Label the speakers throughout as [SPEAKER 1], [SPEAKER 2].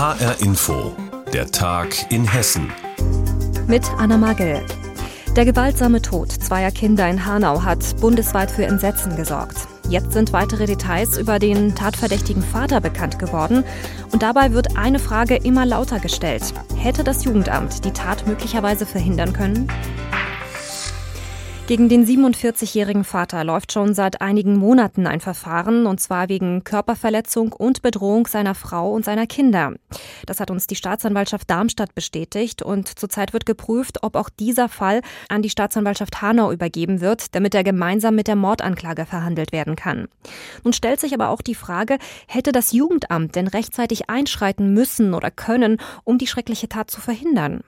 [SPEAKER 1] HR Info, der Tag in Hessen.
[SPEAKER 2] Mit Anna Magel. Der gewaltsame Tod zweier Kinder in Hanau hat bundesweit für Entsetzen gesorgt. Jetzt sind weitere Details über den tatverdächtigen Vater bekannt geworden. Und dabei wird eine Frage immer lauter gestellt. Hätte das Jugendamt die Tat möglicherweise verhindern können? Gegen den 47-jährigen Vater läuft schon seit einigen Monaten ein Verfahren, und zwar wegen Körperverletzung und Bedrohung seiner Frau und seiner Kinder. Das hat uns die Staatsanwaltschaft Darmstadt bestätigt und zurzeit wird geprüft, ob auch dieser Fall an die Staatsanwaltschaft Hanau übergeben wird, damit er gemeinsam mit der Mordanklage verhandelt werden kann. Nun stellt sich aber auch die Frage, hätte das Jugendamt denn rechtzeitig einschreiten müssen oder können, um die schreckliche Tat zu verhindern?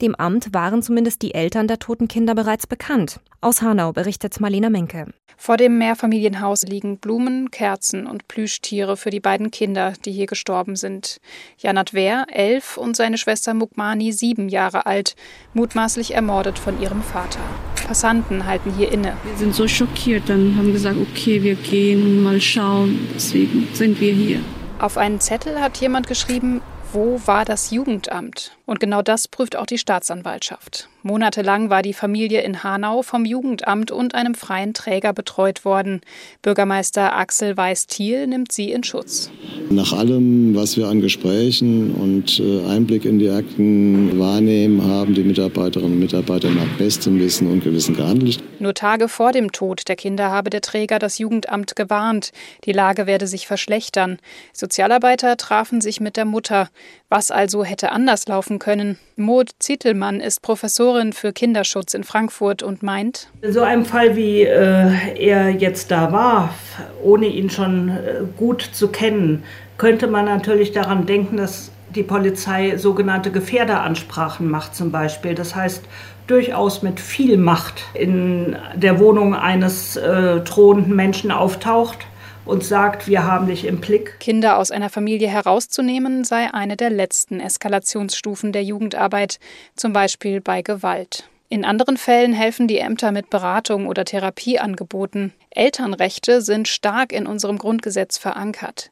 [SPEAKER 2] Dem Amt waren zumindest die Eltern der toten Kinder bereits bekannt. Aus Hanau berichtet Marlena Menke.
[SPEAKER 3] Vor dem Mehrfamilienhaus liegen Blumen, Kerzen und Plüschtiere für die beiden Kinder, die hier gestorben sind. Janat Wehr, elf, und seine Schwester Mukmani, sieben Jahre alt, mutmaßlich ermordet von ihrem Vater. Passanten halten hier inne.
[SPEAKER 4] Wir sind so schockiert, dann haben gesagt, okay, wir gehen mal schauen. Deswegen sind wir hier.
[SPEAKER 3] Auf einen Zettel hat jemand geschrieben, wo war das Jugendamt? Und genau das prüft auch die Staatsanwaltschaft. Monatelang war die Familie in Hanau vom Jugendamt und einem freien Träger betreut worden. Bürgermeister Axel Weiß-Thiel nimmt sie in Schutz.
[SPEAKER 5] Nach allem, was wir an Gesprächen und äh, Einblick in die Akten wahrnehmen, haben die Mitarbeiterinnen und Mitarbeiter nach bestem Wissen und Gewissen gehandelt.
[SPEAKER 3] Nur Tage vor dem Tod der Kinder habe der Träger das Jugendamt gewarnt. Die Lage werde sich verschlechtern. Sozialarbeiter trafen sich mit der Mutter. Was also hätte anders laufen können? Maud Zittelmann ist Professorin für Kinderschutz in Frankfurt und meint,
[SPEAKER 6] in so einem Fall, wie äh, er jetzt da war, ohne ihn schon äh, gut zu kennen, könnte man natürlich daran denken, dass die Polizei sogenannte Gefährderansprachen macht zum Beispiel. Das heißt, durchaus mit viel Macht in der Wohnung eines äh, drohenden Menschen auftaucht und sagt, wir haben dich im Blick.
[SPEAKER 3] Kinder aus einer Familie herauszunehmen sei eine der letzten Eskalationsstufen der Jugendarbeit, zum Beispiel bei Gewalt. In anderen Fällen helfen die Ämter mit Beratung oder Therapieangeboten. Elternrechte sind stark in unserem Grundgesetz verankert.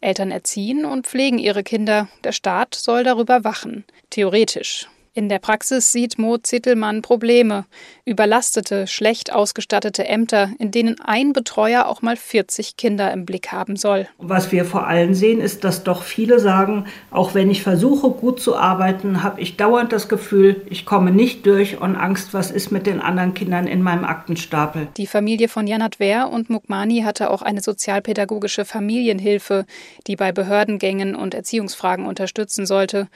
[SPEAKER 3] Eltern erziehen und pflegen ihre Kinder, der Staat soll darüber wachen. Theoretisch. In der Praxis sieht Mo Zittelmann Probleme. Überlastete, schlecht ausgestattete Ämter, in denen ein Betreuer auch mal 40 Kinder im Blick haben soll.
[SPEAKER 6] Was wir vor allem sehen, ist, dass doch viele sagen, auch wenn ich versuche, gut zu arbeiten, habe ich dauernd das Gefühl, ich komme nicht durch und Angst, was ist mit den anderen Kindern in meinem Aktenstapel.
[SPEAKER 3] Die Familie von Janat Wehr und Mukmani hatte auch eine sozialpädagogische Familienhilfe, die bei Behördengängen und Erziehungsfragen unterstützen sollte.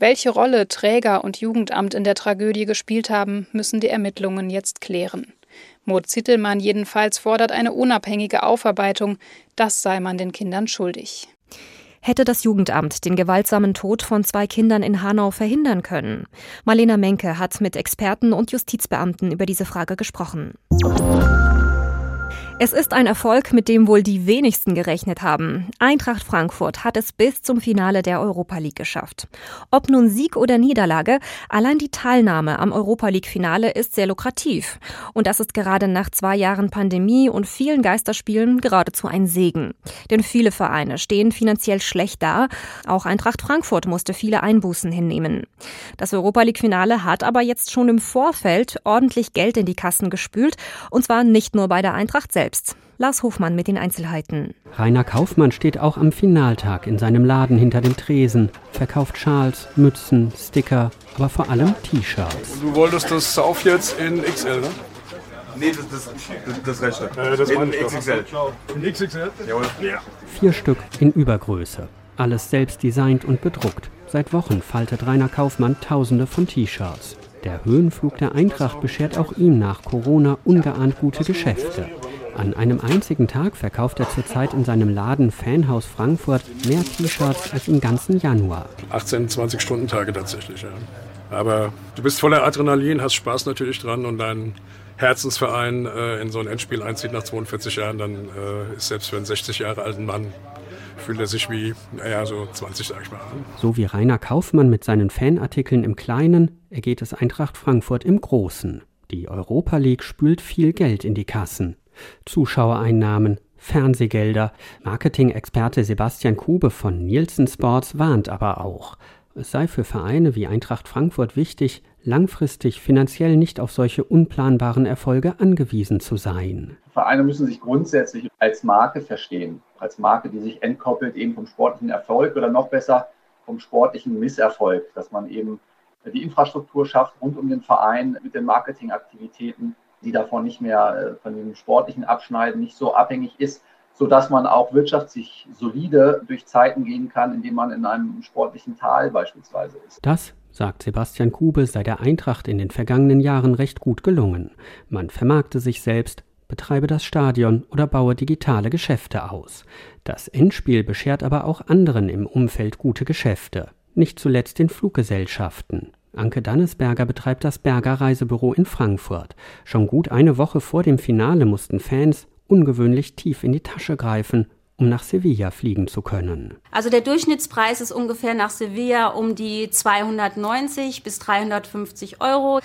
[SPEAKER 3] Welche Rolle Träger und Jugendamt in der Tragödie gespielt haben, müssen die Ermittlungen jetzt klären. Maud Zittelmann jedenfalls fordert eine unabhängige Aufarbeitung. Das sei man den Kindern schuldig.
[SPEAKER 2] Hätte das Jugendamt den gewaltsamen Tod von zwei Kindern in Hanau verhindern können? Marlena Menke hat mit Experten und Justizbeamten über diese Frage gesprochen. Es ist ein Erfolg, mit dem wohl die wenigsten gerechnet haben. Eintracht Frankfurt hat es bis zum Finale der Europa League geschafft. Ob nun Sieg oder Niederlage, allein die Teilnahme am Europa League Finale ist sehr lukrativ. Und das ist gerade nach zwei Jahren Pandemie und vielen Geisterspielen geradezu ein Segen. Denn viele Vereine stehen finanziell schlecht da. Auch Eintracht Frankfurt musste viele Einbußen hinnehmen. Das Europa League Finale hat aber jetzt schon im Vorfeld ordentlich Geld in die Kassen gespült. Und zwar nicht nur bei der Eintracht selbst selbst. Lars Hofmann mit den Einzelheiten.
[SPEAKER 7] Rainer Kaufmann steht auch am Finaltag in seinem Laden hinter dem Tresen, verkauft Schals, Mützen, Sticker, aber vor allem T-Shirts.
[SPEAKER 8] Du wolltest das Sauf jetzt in XL, ne?
[SPEAKER 9] Nee, das, das, das, das rechte.
[SPEAKER 8] Äh, das
[SPEAKER 9] in
[SPEAKER 8] XXL. In XXL?
[SPEAKER 9] Jawohl.
[SPEAKER 8] Ja.
[SPEAKER 7] Vier Stück in Übergröße. Alles selbst designt und bedruckt. Seit Wochen faltet Rainer Kaufmann tausende von T-Shirts. Der Höhenflug der Eintracht beschert auch ihm nach Corona ungeahnt gute Geschäfte. An einem einzigen Tag verkauft er zurzeit in seinem Laden Fanhaus Frankfurt mehr T-Shirts als im ganzen Januar.
[SPEAKER 8] 18, 20 Stunden Tage tatsächlich, ja. Aber du bist voller Adrenalin, hast Spaß natürlich dran und dein Herzensverein äh, in so ein Endspiel einzieht nach 42 Jahren, dann äh, ist selbst für einen 60 Jahre alten Mann fühlt er sich wie, naja, so 20, sag ich mal.
[SPEAKER 7] So wie Rainer Kaufmann mit seinen Fanartikeln im Kleinen, ergeht es Eintracht Frankfurt im Großen. Die Europa League spült viel Geld in die Kassen. Zuschauereinnahmen, Fernsehgelder. Marketing-Experte Sebastian Kube von Nielsen Sports warnt aber auch. Es sei für Vereine wie Eintracht Frankfurt wichtig, langfristig finanziell nicht auf solche unplanbaren Erfolge angewiesen zu sein.
[SPEAKER 10] Vereine müssen sich grundsätzlich als Marke verstehen, als Marke, die sich entkoppelt eben vom sportlichen Erfolg oder noch besser vom sportlichen Misserfolg, dass man eben die Infrastruktur schafft rund um den Verein mit den Marketingaktivitäten, die davon nicht mehr äh, von dem sportlichen Abschneiden nicht so abhängig ist, sodass man auch wirtschaftlich solide durch Zeiten gehen kann, indem man in einem sportlichen Tal beispielsweise ist.
[SPEAKER 7] Das sagt Sebastian Kube, sei der Eintracht in den vergangenen Jahren recht gut gelungen. Man vermarkte sich selbst, betreibe das Stadion oder baue digitale Geschäfte aus. Das Endspiel beschert aber auch anderen im Umfeld gute Geschäfte, nicht zuletzt den Fluggesellschaften. Anke Dannesberger betreibt das Berger Reisebüro in Frankfurt. Schon gut eine Woche vor dem Finale mussten Fans ungewöhnlich tief in die Tasche greifen, um nach Sevilla fliegen zu können.
[SPEAKER 11] Also der Durchschnittspreis ist ungefähr nach Sevilla um die 290 bis 350 Euro.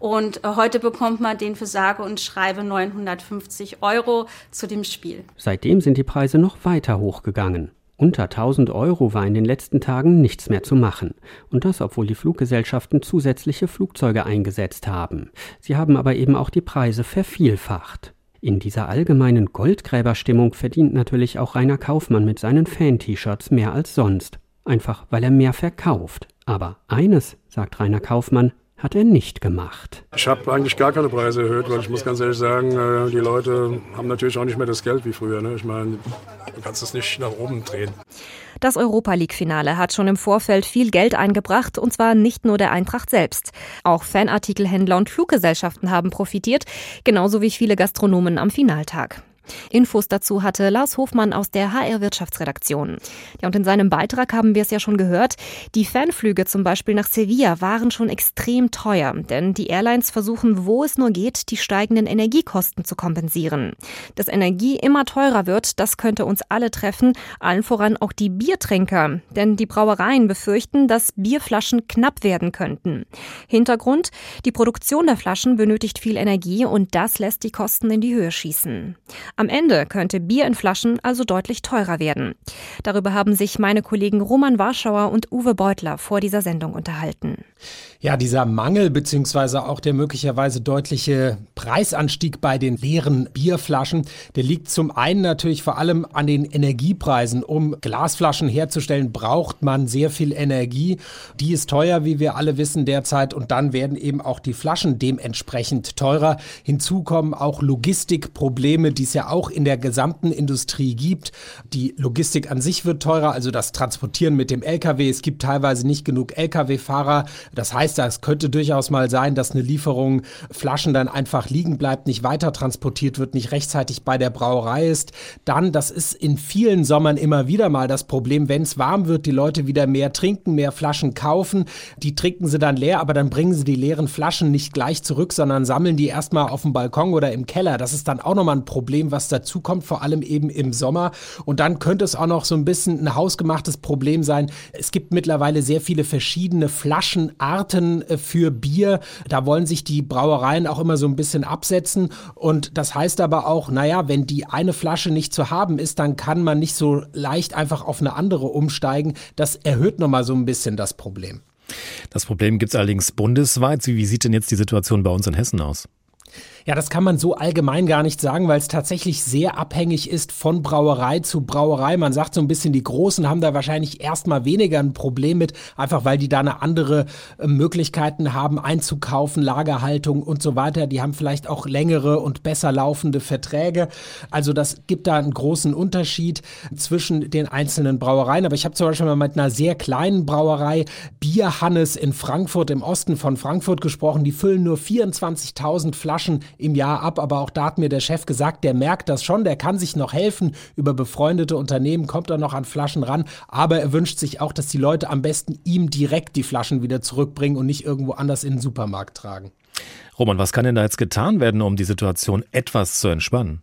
[SPEAKER 11] Und äh, heute bekommt man den für sage und schreibe 950 Euro zu dem Spiel.
[SPEAKER 7] Seitdem sind die Preise noch weiter hochgegangen. Unter 1000 Euro war in den letzten Tagen nichts mehr zu machen. Und das, obwohl die Fluggesellschaften zusätzliche Flugzeuge eingesetzt haben. Sie haben aber eben auch die Preise vervielfacht. In dieser allgemeinen Goldgräberstimmung verdient natürlich auch Rainer Kaufmann mit seinen Fan-T-Shirts mehr als sonst. Einfach weil er mehr verkauft. Aber eines, sagt Rainer Kaufmann, hat er nicht gemacht.
[SPEAKER 8] Ich habe eigentlich gar keine Preise erhöht, weil ich muss ganz ehrlich sagen, äh, die Leute haben natürlich auch nicht mehr das Geld wie früher. Ne? Ich meine, du kannst es nicht nach oben drehen.
[SPEAKER 2] Das Europa League-Finale hat schon im Vorfeld viel Geld eingebracht, und zwar nicht nur der Eintracht selbst. Auch Fanartikelhändler und Fluggesellschaften haben profitiert, genauso wie viele Gastronomen am Finaltag. Infos dazu hatte Lars Hofmann aus der HR Wirtschaftsredaktion. Ja, und in seinem Beitrag haben wir es ja schon gehört, die Fanflüge zum Beispiel nach Sevilla waren schon extrem teuer, denn die Airlines versuchen, wo es nur geht, die steigenden Energiekosten zu kompensieren. Dass Energie immer teurer wird, das könnte uns alle treffen, allen voran auch die Biertrinker, denn die Brauereien befürchten, dass Bierflaschen knapp werden könnten. Hintergrund, die Produktion der Flaschen benötigt viel Energie und das lässt die Kosten in die Höhe schießen. Am Ende könnte Bier in Flaschen also deutlich teurer werden. Darüber haben sich meine Kollegen Roman Warschauer und Uwe Beutler vor dieser Sendung unterhalten.
[SPEAKER 12] Ja, dieser Mangel beziehungsweise auch der möglicherweise deutliche Preisanstieg bei den leeren Bierflaschen, der liegt zum einen natürlich vor allem an den Energiepreisen. Um Glasflaschen herzustellen, braucht man sehr viel Energie. Die ist teuer, wie wir alle wissen derzeit. Und dann werden eben auch die Flaschen dementsprechend teurer. Hinzu kommen auch Logistikprobleme, die es ja auch in der gesamten Industrie gibt. Die Logistik an sich wird teurer, also das Transportieren mit dem Lkw. Es gibt teilweise nicht genug Lkw-Fahrer. Das heißt, es könnte durchaus mal sein, dass eine Lieferung Flaschen dann einfach liegen bleibt, nicht weiter transportiert wird, nicht rechtzeitig bei der Brauerei ist. Dann, das ist in vielen Sommern immer wieder mal das Problem, wenn es warm wird, die Leute wieder mehr trinken, mehr Flaschen kaufen. Die trinken sie dann leer, aber dann bringen sie die leeren Flaschen nicht gleich zurück, sondern sammeln die erstmal auf dem Balkon oder im Keller. Das ist dann auch nochmal ein Problem, was dazu kommt, vor allem eben im Sommer. Und dann könnte es auch noch so ein bisschen ein hausgemachtes Problem sein. Es gibt mittlerweile sehr viele verschiedene Flaschenarten äh, für Bier. Da wollen sich die Brauereien auch immer so ein bisschen absetzen. Und das heißt aber auch, naja, wenn die eine Flasche nicht zu haben ist, dann kann man nicht so leicht einfach auf eine andere umsteigen. Das erhöht nochmal so ein bisschen das Problem.
[SPEAKER 13] Das Problem gibt es allerdings bundesweit. Wie sieht denn jetzt die Situation bei uns in Hessen aus?
[SPEAKER 12] Ja, das kann man so allgemein gar nicht sagen, weil es tatsächlich sehr abhängig ist von Brauerei zu Brauerei. Man sagt so ein bisschen, die Großen haben da wahrscheinlich erstmal weniger ein Problem mit, einfach weil die da eine andere äh, Möglichkeiten haben, einzukaufen, Lagerhaltung und so weiter. Die haben vielleicht auch längere und besser laufende Verträge. Also das gibt da einen großen Unterschied zwischen den einzelnen Brauereien. Aber ich habe zum Beispiel mal mit einer sehr kleinen Brauerei, Bierhannes in Frankfurt, im Osten von Frankfurt gesprochen. Die füllen nur 24.000 Flaschen im Jahr ab. Aber auch da hat mir der Chef gesagt, der merkt das schon, der kann sich noch helfen. Über befreundete Unternehmen kommt er noch an Flaschen ran. Aber er wünscht sich auch, dass die Leute am besten ihm direkt die Flaschen wieder zurückbringen und nicht irgendwo anders in den Supermarkt tragen.
[SPEAKER 13] Roman, was kann denn da jetzt getan werden, um die Situation etwas zu entspannen?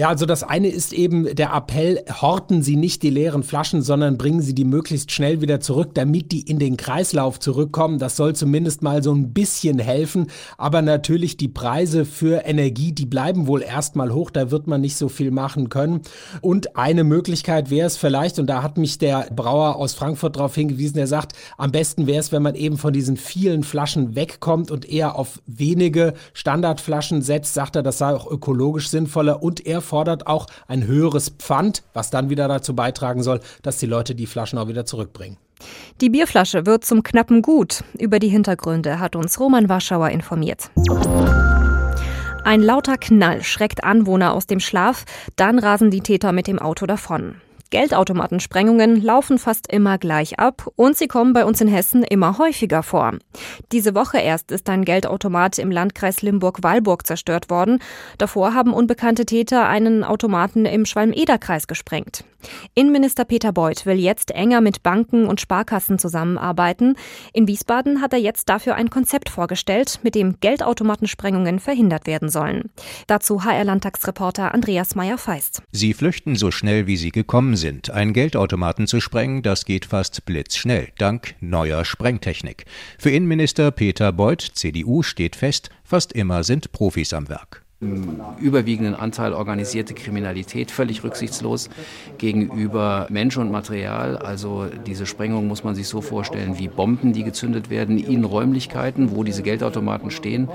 [SPEAKER 12] Ja, also das eine ist eben der Appell, horten Sie nicht die leeren Flaschen, sondern bringen Sie die möglichst schnell wieder zurück, damit die in den Kreislauf zurückkommen. Das soll zumindest mal so ein bisschen helfen. Aber natürlich die Preise für Energie, die bleiben wohl erstmal hoch. Da wird man nicht so viel machen können. Und eine Möglichkeit wäre es vielleicht, und da hat mich der Brauer aus Frankfurt darauf hingewiesen, der sagt, am besten wäre es, wenn man eben von diesen vielen Flaschen wegkommt und eher auf wenige Standardflaschen setzt, sagt er, das sei auch ökologisch sinnvoller und er fordert auch ein höheres Pfand, was dann wieder dazu beitragen soll, dass die Leute die Flaschen auch wieder zurückbringen.
[SPEAKER 2] Die Bierflasche wird zum knappen Gut. Über die Hintergründe hat uns Roman Warschauer informiert. Ein lauter Knall schreckt Anwohner aus dem Schlaf, dann rasen die Täter mit dem Auto davon. Geldautomatensprengungen laufen fast immer gleich ab und sie kommen bei uns in Hessen immer häufiger vor. Diese Woche erst ist ein Geldautomat im Landkreis Limburg-Walburg zerstört worden. Davor haben unbekannte Täter einen Automaten im Schwalm-Eder-Kreis gesprengt. Innenminister Peter Beuth will jetzt enger mit Banken und Sparkassen zusammenarbeiten. In Wiesbaden hat er jetzt dafür ein Konzept vorgestellt, mit dem Geldautomatensprengungen verhindert werden sollen. Dazu HR-Landtagsreporter Andreas Meyer-Feist.
[SPEAKER 14] Sie flüchten so schnell, wie sie gekommen sind. Einen Geldautomaten zu sprengen, das geht fast blitzschnell, dank neuer Sprengtechnik. Für Innenminister Peter Beuth, CDU, steht fest, fast immer sind Profis am Werk
[SPEAKER 15] im überwiegenden Anteil organisierte Kriminalität, völlig rücksichtslos gegenüber Mensch und Material. Also diese Sprengung muss man sich so vorstellen wie Bomben, die gezündet werden in Räumlichkeiten, wo diese Geldautomaten stehen,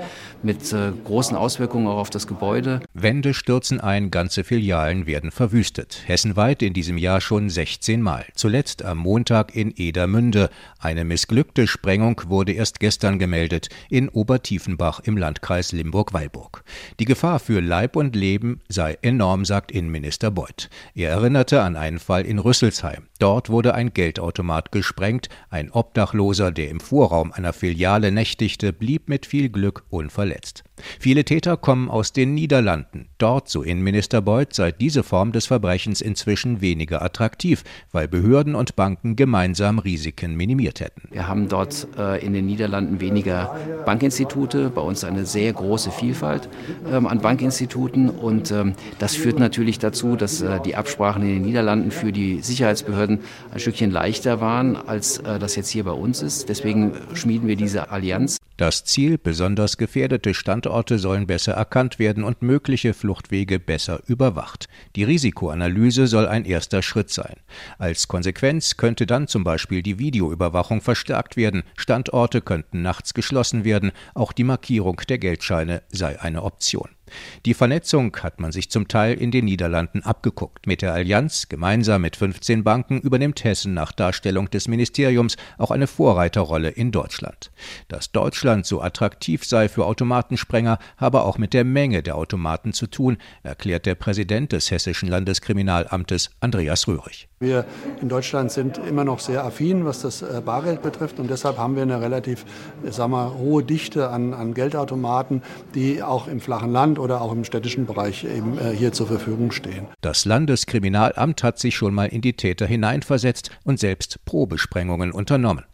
[SPEAKER 15] mit äh, großen Auswirkungen auch auf das Gebäude.
[SPEAKER 14] Wände stürzen ein, ganze Filialen werden verwüstet. Hessenweit in diesem Jahr schon 16 Mal. Zuletzt am Montag in Edermünde. Eine missglückte Sprengung wurde erst gestern gemeldet in Obertiefenbach im Landkreis Limburg-Weilburg. Die Gefahr für Leib und Leben sei enorm, sagt Innenminister Beuth. Er erinnerte an einen Fall in Rüsselsheim. Dort wurde ein Geldautomat gesprengt. Ein Obdachloser, der im Vorraum einer Filiale nächtigte, blieb mit viel Glück unverletzt. Viele Täter kommen aus den Niederlanden. Dort, so Innenminister Beuth, sei diese Form des Verbrechens inzwischen weniger attraktiv, weil Behörden und Banken gemeinsam Risiken minimiert hätten.
[SPEAKER 15] Wir haben dort äh, in den Niederlanden weniger Bankinstitute, bei uns eine sehr große Vielfalt ähm, an Bankinstituten und ähm, das führt natürlich dazu, dass äh, die Absprachen in den Niederlanden für die Sicherheitsbehörden ein Stückchen leichter waren, als äh, das jetzt hier bei uns ist. Deswegen schmieden wir diese Allianz.
[SPEAKER 14] Das Ziel, besonders gefährdete Standorte sollen besser erkannt werden und mögliche Fluchtwege besser überwacht. Die Risikoanalyse soll ein erster Schritt sein. Als Konsequenz könnte dann zum Beispiel die Videoüberwachung verstärkt werden, Standorte könnten nachts geschlossen werden, auch die Markierung der Geldscheine sei eine Option. Die Vernetzung hat man sich zum Teil in den Niederlanden abgeguckt. Mit der Allianz, gemeinsam mit 15 Banken, übernimmt Hessen nach Darstellung des Ministeriums auch eine Vorreiterrolle in Deutschland. Dass Deutschland so attraktiv sei für Automatensprenger, habe auch mit der Menge der Automaten zu tun, erklärt der Präsident des Hessischen Landeskriminalamtes Andreas Röhrig.
[SPEAKER 16] Wir in Deutschland sind immer noch sehr affin, was das äh, Bargeld betrifft und deshalb haben wir eine relativ sagen wir, hohe Dichte an, an Geldautomaten, die auch im flachen Land oder auch im städtischen Bereich eben äh, hier zur Verfügung stehen.
[SPEAKER 14] Das Landeskriminalamt hat sich schon mal in die Täter hineinversetzt und selbst Probesprengungen unternommen.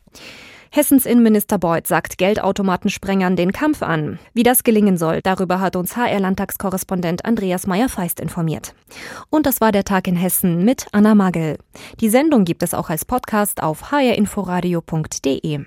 [SPEAKER 2] Hessens Innenminister Beuth sagt Geldautomatensprengern den Kampf an. Wie das gelingen soll, darüber hat uns HR-Landtagskorrespondent Andreas Meyer-Feist informiert. Und das war der Tag in Hessen mit Anna Magel. Die Sendung gibt es auch als Podcast auf hrinforadio.de.